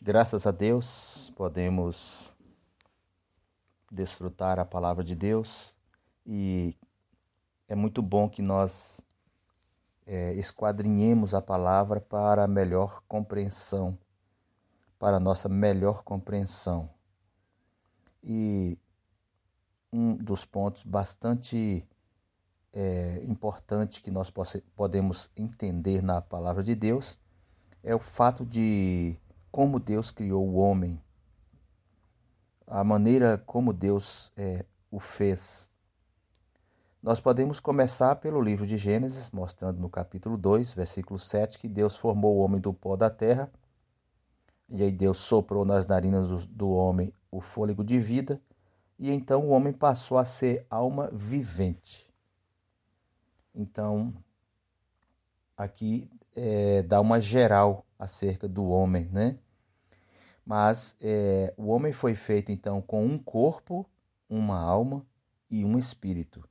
Graças a Deus podemos desfrutar a palavra de Deus e é muito bom que nós é, esquadrinhemos a palavra para melhor compreensão, para nossa melhor compreensão. E um dos pontos bastante é, importante que nós podemos entender na palavra de Deus é o fato de como Deus criou o homem, a maneira como Deus é, o fez. Nós podemos começar pelo livro de Gênesis, mostrando no capítulo 2, versículo 7, que Deus formou o homem do pó da terra, e aí Deus soprou nas narinas do homem o fôlego de vida, e então o homem passou a ser alma vivente. Então, aqui é, dá uma geral acerca do homem, né? Mas é, o homem foi feito então com um corpo, uma alma e um espírito.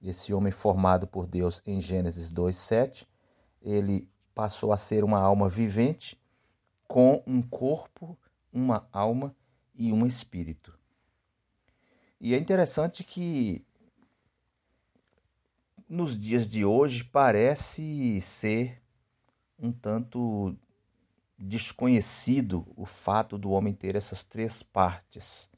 Esse homem formado por Deus em Gênesis 2:7, ele passou a ser uma alma vivente com um corpo, uma alma e um espírito. E é interessante que nos dias de hoje parece ser um tanto desconhecido o fato do homem ter essas três partes.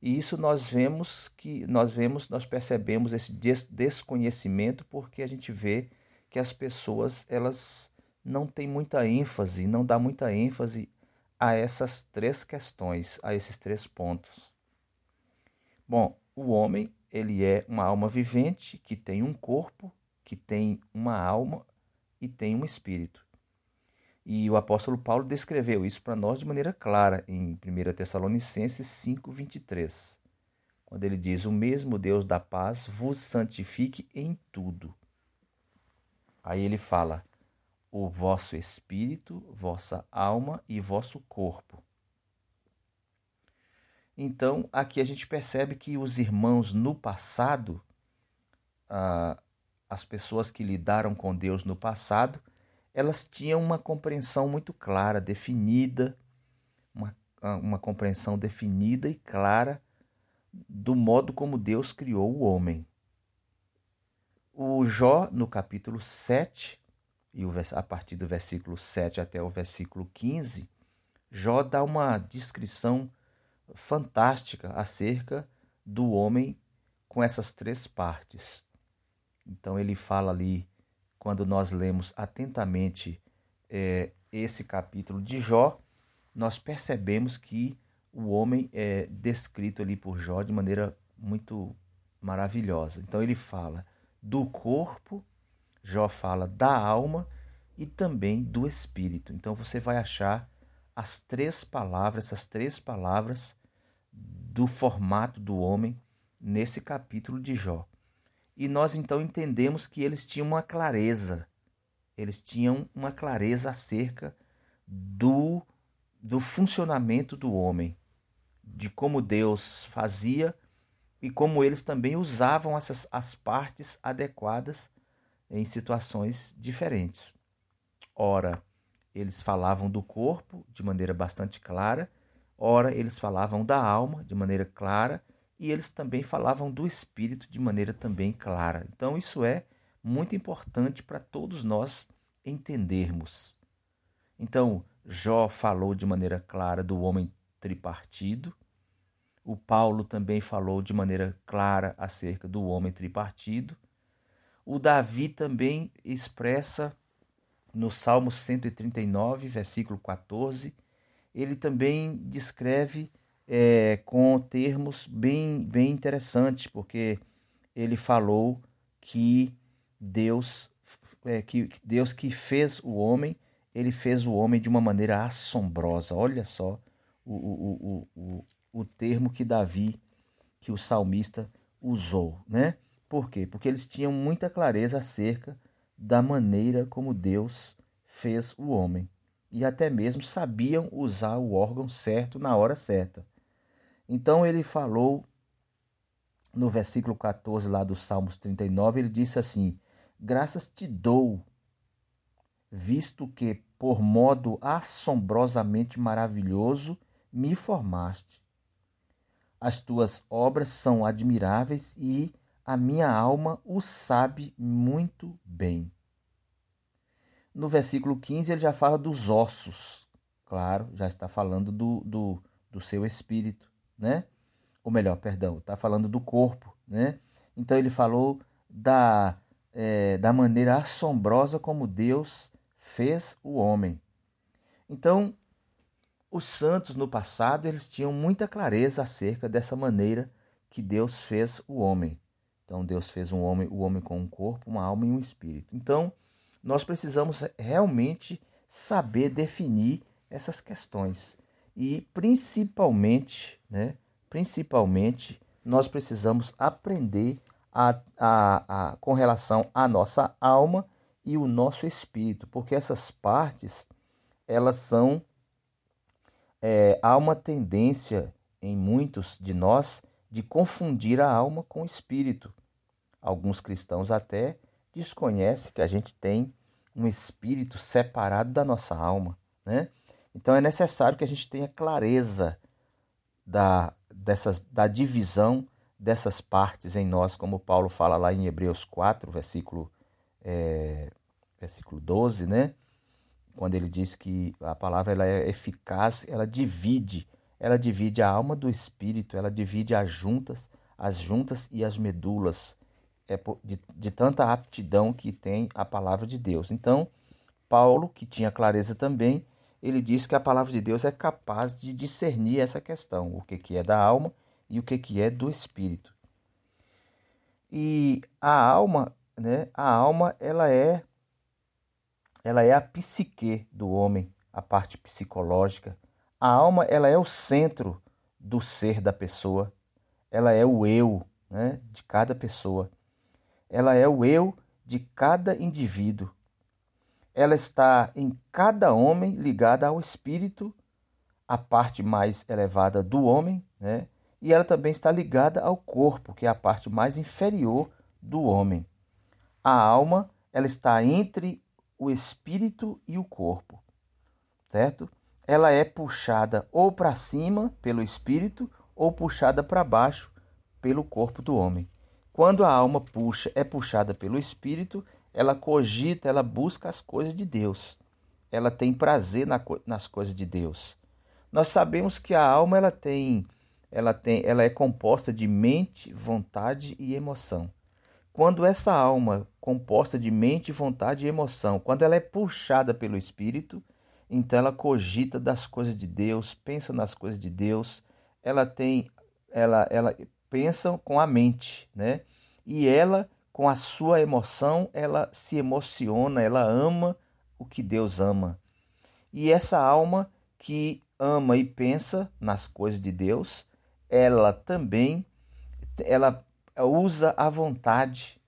E isso nós vemos que nós vemos, nós percebemos esse des desconhecimento porque a gente vê que as pessoas elas não têm muita ênfase, não dá muita ênfase a essas três questões, a esses três pontos. Bom, o homem, ele é uma alma vivente que tem um corpo, que tem uma alma e tem um espírito. E o apóstolo Paulo descreveu isso para nós de maneira clara em 1 Tessalonicenses 5:23, quando ele diz: "O mesmo Deus da paz vos santifique em tudo". Aí ele fala: "O vosso espírito, vossa alma e vosso corpo". Então, aqui a gente percebe que os irmãos no passado, ah, as pessoas que lidaram com Deus no passado, elas tinham uma compreensão muito clara, definida, uma, uma compreensão definida e clara do modo como Deus criou o homem. O Jó, no capítulo 7, e a partir do versículo 7 até o versículo 15, Jó dá uma descrição fantástica acerca do homem com essas três partes. Então ele fala ali, quando nós lemos atentamente é, esse capítulo de Jó, nós percebemos que o homem é descrito ali por Jó de maneira muito maravilhosa. Então ele fala do corpo, Jó fala da alma e também do espírito. Então você vai achar as três palavras, essas três palavras do formato do homem nesse capítulo de Jó. E nós então entendemos que eles tinham uma clareza, eles tinham uma clareza acerca do, do funcionamento do homem, de como Deus fazia e como eles também usavam essas, as partes adequadas em situações diferentes. Ora, eles falavam do corpo de maneira bastante clara, ora, eles falavam da alma de maneira clara e eles também falavam do Espírito de maneira também clara. Então, isso é muito importante para todos nós entendermos. Então, Jó falou de maneira clara do homem tripartido. O Paulo também falou de maneira clara acerca do homem tripartido. O Davi também expressa no Salmo 139, versículo 14, ele também descreve é, com termos bem, bem interessantes, porque ele falou que Deus, é, que Deus que fez o homem, ele fez o homem de uma maneira assombrosa. Olha só o, o, o, o, o termo que Davi, que o salmista usou, né? Por quê? Porque eles tinham muita clareza acerca da maneira como Deus fez o homem e até mesmo sabiam usar o órgão certo na hora certa. Então ele falou no versículo 14 lá do Salmos 39, ele disse assim: Graças te dou, visto que por modo assombrosamente maravilhoso me formaste. As tuas obras são admiráveis e a minha alma o sabe muito bem. No versículo 15, ele já fala dos ossos. Claro, já está falando do, do, do seu espírito, né? Ou melhor, perdão, está falando do corpo, né? Então ele falou da, é, da maneira assombrosa como Deus fez o homem. Então, os santos no passado, eles tinham muita clareza acerca dessa maneira que Deus fez o homem. Então, Deus fez um homem, o homem com um corpo, uma alma e um espírito. Então, nós precisamos realmente saber definir essas questões. E principalmente, né, principalmente, nós precisamos aprender a, a, a, com relação à nossa alma e o nosso espírito, porque essas partes elas são é, há uma tendência em muitos de nós de confundir a alma com o espírito. Alguns cristãos até desconhecem que a gente tem um espírito separado da nossa alma, né? Então é necessário que a gente tenha clareza da, dessas, da divisão dessas partes em nós, como Paulo fala lá em Hebreus 4, versículo é, versículo 12, né? Quando ele diz que a palavra ela é eficaz, ela divide, ela divide a alma do espírito, ela divide as juntas, as juntas e as medulas, é de, de tanta aptidão que tem a palavra de Deus. Então, Paulo, que tinha clareza também, ele diz que a palavra de Deus é capaz de discernir essa questão, o que, que é da alma e o que, que é do espírito. E a alma, né, a alma ela é ela é a psique do homem, a parte psicológica. A alma, ela é o centro do ser da pessoa. Ela é o eu, né, de cada pessoa. Ela é o eu de cada indivíduo. Ela está em cada homem ligada ao espírito, a parte mais elevada do homem, né? E ela também está ligada ao corpo, que é a parte mais inferior do homem. A alma, ela está entre o espírito e o corpo, certo? Ela é puxada ou para cima pelo espírito ou puxada para baixo pelo corpo do homem. Quando a alma puxa, é puxada pelo espírito, ela cogita, ela busca as coisas de Deus. Ela tem prazer na, nas coisas de Deus. Nós sabemos que a alma ela tem, ela tem, ela é composta de mente, vontade e emoção. Quando essa alma, composta de mente, vontade e emoção, quando ela é puxada pelo Espírito, então ela cogita das coisas de Deus, pensa nas coisas de Deus, ela tem, ela, ela pensa com a mente, né? E ela, com a sua emoção, ela se emociona, ela ama o que Deus ama. E essa alma que ama e pensa nas coisas de Deus, ela também ela usa a vontade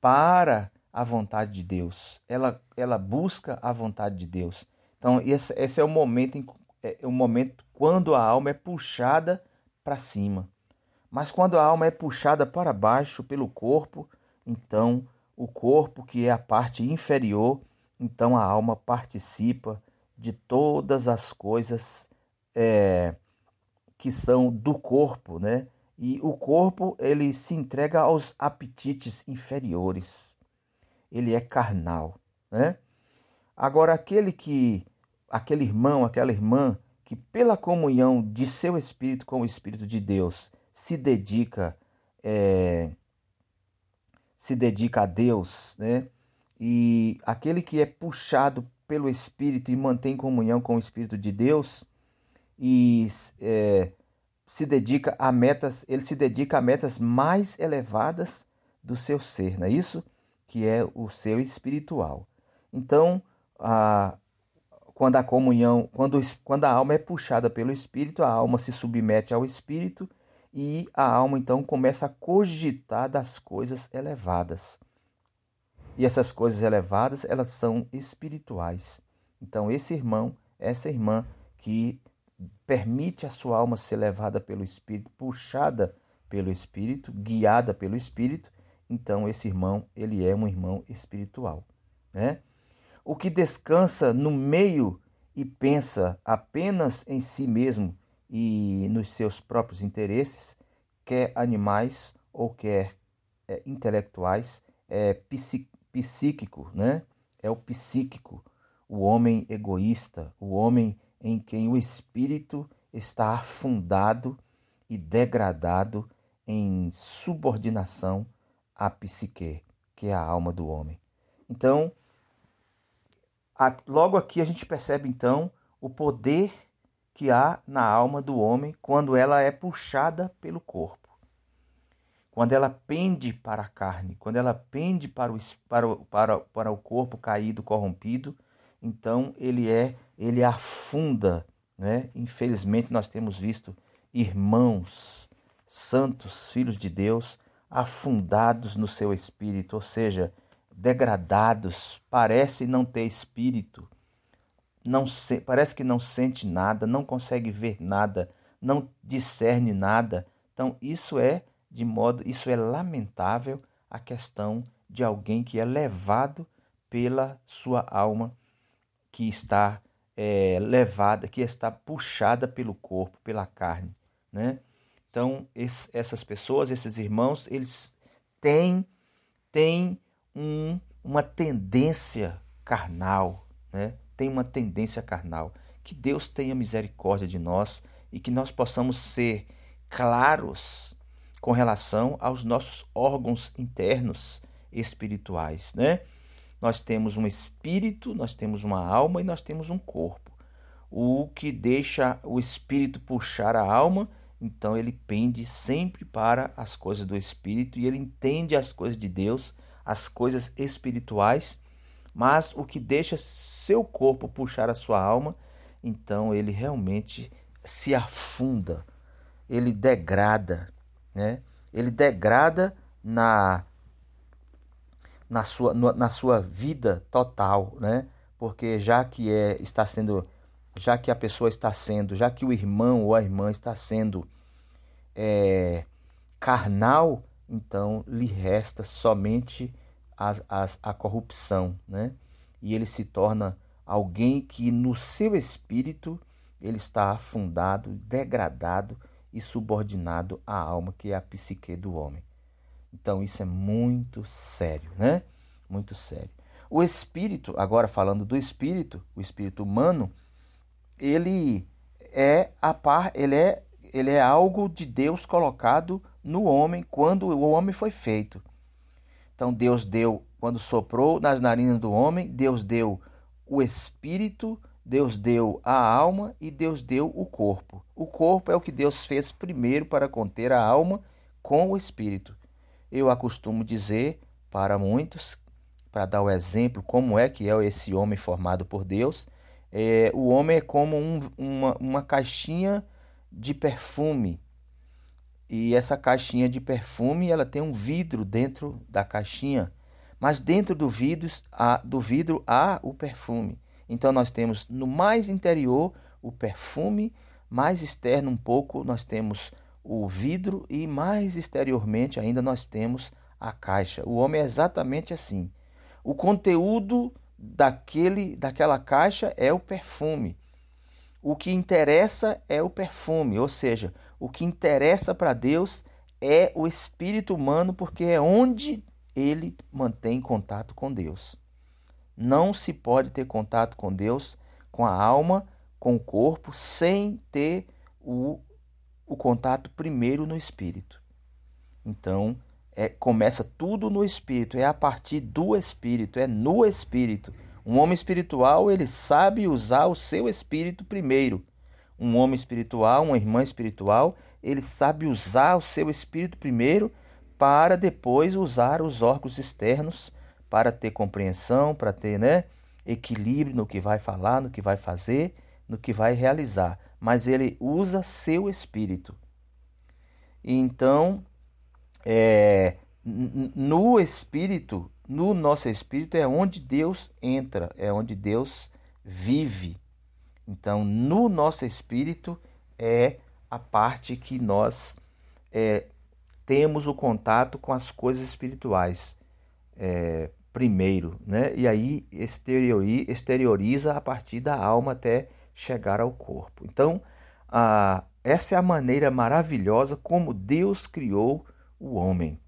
para a vontade de Deus. Ela, ela busca a vontade de Deus. Então, esse, esse é o momento, em, é, é o momento quando a alma é puxada para cima. Mas quando a alma é puxada para baixo pelo corpo, então o corpo, que é a parte inferior, então a alma participa de todas as coisas é, que são do corpo, né? E o corpo, ele se entrega aos apetites inferiores. Ele é carnal, né? Agora aquele que aquele irmão, aquela irmã que pela comunhão de seu espírito com o espírito de Deus se dedica é, se dedica a Deus, né? E aquele que é puxado pelo Espírito e mantém comunhão com o Espírito de Deus e é, se dedica a metas, ele se dedica a metas mais elevadas do seu ser, não é isso? Que é o seu espiritual. Então, a, quando a comunhão, quando, quando a alma é puxada pelo espírito, a alma se submete ao espírito e a alma então começa a cogitar das coisas elevadas. E essas coisas elevadas, elas são espirituais. Então, esse irmão, essa irmã que permite a sua alma ser levada pelo Espírito, puxada pelo Espírito, guiada pelo Espírito, então esse irmão, ele é um irmão espiritual, né? O que descansa no meio e pensa apenas em si mesmo e nos seus próprios interesses, quer animais ou quer é, intelectuais, é psíquico, né? É o psíquico, o homem egoísta, o homem em quem o espírito está afundado e degradado em subordinação à psique, que é a alma do homem. Então, logo aqui a gente percebe então o poder que há na alma do homem quando ela é puxada pelo corpo. Quando ela pende para a carne, quando ela pende para o, para, para, para o corpo caído, corrompido, então ele é, ele afunda, né? Infelizmente nós temos visto irmãos, santos, filhos de Deus, afundados no seu espírito, ou seja, degradados, parece não ter espírito, não se, parece que não sente nada, não consegue ver nada, não discerne nada. Então isso é de modo, isso é lamentável a questão de alguém que é levado pela sua alma, que está é, levada, que está puxada pelo corpo, pela carne, né? Então esse, essas pessoas, esses irmãos, eles têm têm um, uma tendência carnal, né? Tem uma tendência carnal. Que Deus tenha misericórdia de nós e que nós possamos ser claros com relação aos nossos órgãos internos espirituais, né? Nós temos um espírito, nós temos uma alma e nós temos um corpo. O que deixa o espírito puxar a alma, então ele pende sempre para as coisas do espírito e ele entende as coisas de Deus as coisas espirituais, mas o que deixa seu corpo puxar a sua alma, então ele realmente se afunda, ele degrada, né? Ele degrada na na sua, na sua vida total, né? Porque já que é está sendo, já que a pessoa está sendo, já que o irmão ou a irmã está sendo é, carnal, então lhe resta somente a, a, corrupção, né? E ele se torna alguém que no seu espírito ele está afundado, degradado e subordinado à alma que é a psique do homem. Então isso é muito sério, né? Muito sério. O espírito, agora falando do espírito, o espírito humano, ele é a par, ele é ele é algo de Deus colocado no homem quando o homem foi feito. Então Deus deu, quando soprou nas narinas do homem, Deus deu o espírito, Deus deu a alma e Deus deu o corpo. O corpo é o que Deus fez primeiro para conter a alma com o espírito. Eu acostumo dizer para muitos, para dar o exemplo como é que é esse homem formado por Deus, é, o homem é como um, uma, uma caixinha de perfume. E essa caixinha de perfume, ela tem um vidro dentro da caixinha, mas dentro do vidro, há, do vidro há o perfume. Então nós temos no mais interior o perfume, mais externo um pouco nós temos o vidro e mais exteriormente ainda nós temos a caixa. O homem é exatamente assim. O conteúdo daquele daquela caixa é o perfume o que interessa é o perfume, ou seja, o que interessa para Deus é o espírito humano, porque é onde ele mantém contato com Deus. Não se pode ter contato com Deus, com a alma, com o corpo, sem ter o, o contato primeiro no espírito. Então, é, começa tudo no espírito, é a partir do espírito, é no espírito um homem espiritual, ele sabe usar o seu espírito primeiro. Um homem espiritual, uma irmã espiritual, ele sabe usar o seu espírito primeiro para depois usar os órgãos externos para ter compreensão, para ter né, equilíbrio no que vai falar, no que vai fazer, no que vai realizar. Mas ele usa seu espírito. Então, é, no espírito no nosso espírito é onde Deus entra, é onde Deus vive. Então, no nosso espírito é a parte que nós é, temos o contato com as coisas espirituais. É, primeiro, né? E aí exterioriza a partir da alma até chegar ao corpo. Então, a, essa é a maneira maravilhosa como Deus criou o homem,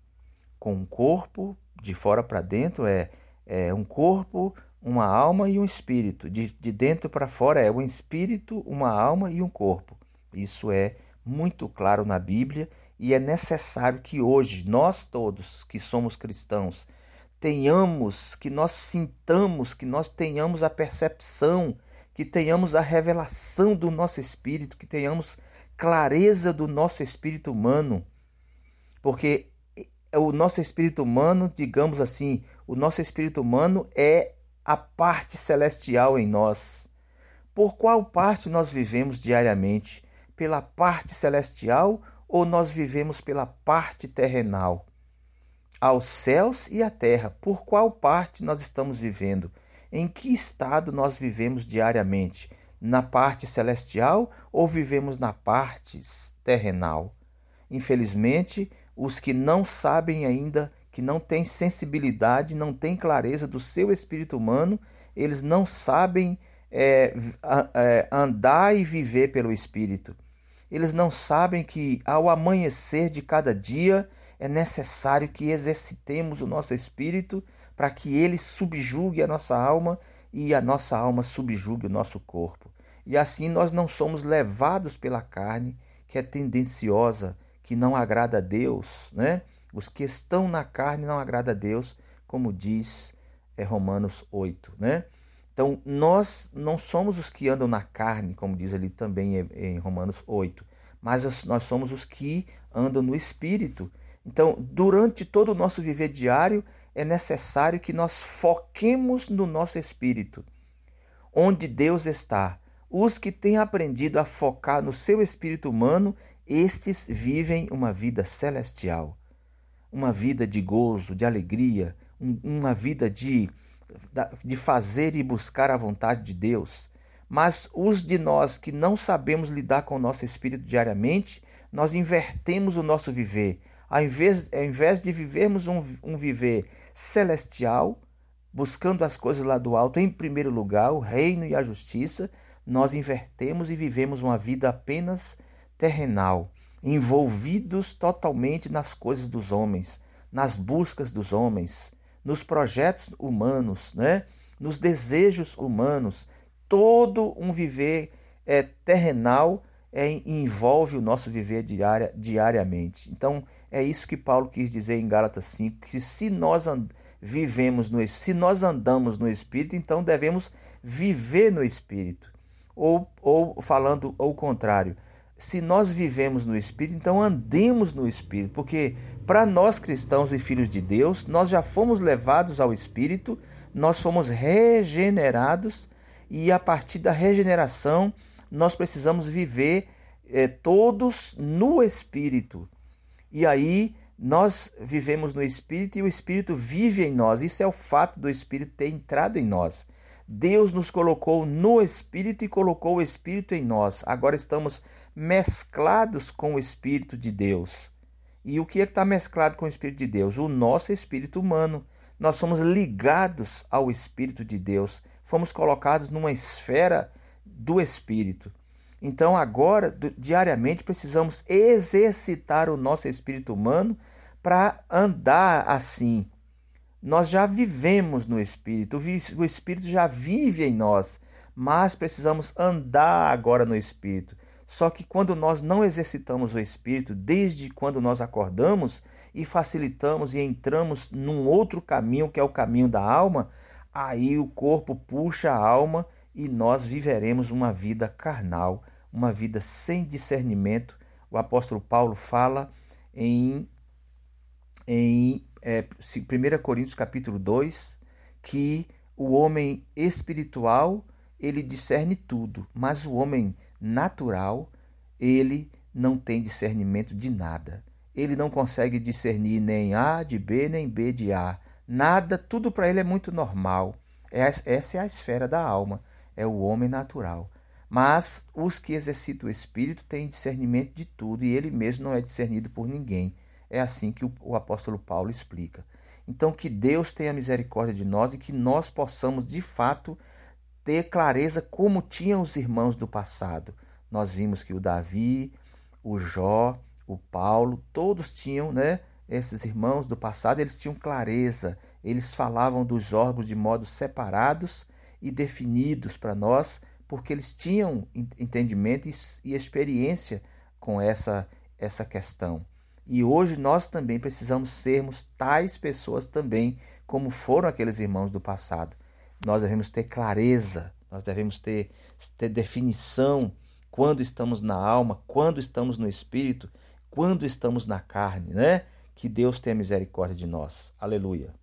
com um corpo de fora para dentro é, é um corpo, uma alma e um espírito. De, de dentro para fora é um espírito, uma alma e um corpo. Isso é muito claro na Bíblia e é necessário que hoje nós todos que somos cristãos tenhamos, que nós sintamos, que nós tenhamos a percepção, que tenhamos a revelação do nosso espírito, que tenhamos clareza do nosso espírito humano. Porque o nosso espírito humano, digamos assim, o nosso espírito humano é a parte celestial em nós. Por qual parte nós vivemos diariamente? Pela parte celestial ou nós vivemos pela parte terrenal? Aos céus e à terra, por qual parte nós estamos vivendo? Em que estado nós vivemos diariamente? Na parte celestial ou vivemos na parte terrenal? Infelizmente, os que não sabem ainda, que não têm sensibilidade, não têm clareza do seu espírito humano, eles não sabem é, é, andar e viver pelo espírito. Eles não sabem que ao amanhecer de cada dia é necessário que exercitemos o nosso espírito para que ele subjugue a nossa alma e a nossa alma subjugue o nosso corpo. E assim nós não somos levados pela carne, que é tendenciosa, que não agrada a Deus, né? Os que estão na carne não agrada a Deus, como diz é, Romanos 8, né? Então, nós não somos os que andam na carne, como diz ali também em Romanos 8, mas nós somos os que andam no espírito. Então, durante todo o nosso viver diário, é necessário que nós foquemos no nosso espírito, onde Deus está. Os que têm aprendido a focar no seu espírito humano, estes vivem uma vida celestial, uma vida de gozo, de alegria, uma vida de de fazer e buscar a vontade de Deus. Mas os de nós que não sabemos lidar com o nosso espírito diariamente, nós invertemos o nosso viver. Ao invés, ao invés de vivermos um, um viver celestial, buscando as coisas lá do alto em primeiro lugar, o reino e a justiça, nós invertemos e vivemos uma vida apenas terrenal, envolvidos totalmente nas coisas dos homens, nas buscas dos homens, nos projetos humanos, né? nos desejos humanos. Todo um viver é, terrenal é, envolve o nosso viver diária, diariamente. Então, é isso que Paulo quis dizer em Gálatas 5, que se nós vivemos no se nós andamos no espírito, então devemos viver no espírito. Ou, ou falando ao contrário, se nós vivemos no espírito, então andemos no espírito, porque para nós cristãos e filhos de Deus, nós já fomos levados ao Espírito, nós fomos regenerados e a partir da regeneração nós precisamos viver eh, todos no Espírito. E aí nós vivemos no Espírito e o Espírito vive em nós. Isso é o fato do Espírito ter entrado em nós. Deus nos colocou no Espírito e colocou o Espírito em nós. Agora estamos mesclados com o Espírito de Deus. E o que é está mesclado com o Espírito de Deus? O nosso espírito humano. Nós somos ligados ao Espírito de Deus, fomos colocados numa esfera do Espírito. Então, agora, diariamente, precisamos exercitar o nosso espírito humano para andar assim. Nós já vivemos no Espírito, o Espírito já vive em nós, mas precisamos andar agora no Espírito. Só que quando nós não exercitamos o espírito, desde quando nós acordamos e facilitamos e entramos num outro caminho, que é o caminho da alma, aí o corpo puxa a alma e nós viveremos uma vida carnal, uma vida sem discernimento. O apóstolo Paulo fala em, em é, 1 Coríntios capítulo 2 que o homem espiritual ele discerne tudo, mas o homem natural, ele não tem discernimento de nada. Ele não consegue discernir nem A de B, nem B de A. Nada, tudo para ele é muito normal. É essa é a esfera da alma, é o homem natural. Mas os que exercitam o espírito têm discernimento de tudo e ele mesmo não é discernido por ninguém. É assim que o, o apóstolo Paulo explica. Então, que Deus tenha misericórdia de nós e que nós possamos, de fato, ter clareza como tinham os irmãos do passado. Nós vimos que o Davi, o Jó, o Paulo, todos tinham, né? Esses irmãos do passado, eles tinham clareza, eles falavam dos órgãos de modo separados e definidos para nós, porque eles tinham entendimento e experiência com essa, essa questão. E hoje nós também precisamos sermos tais pessoas também, como foram aqueles irmãos do passado. Nós devemos ter clareza, nós devemos ter, ter definição quando estamos na alma, quando estamos no espírito, quando estamos na carne, né? Que Deus tenha misericórdia de nós. Aleluia.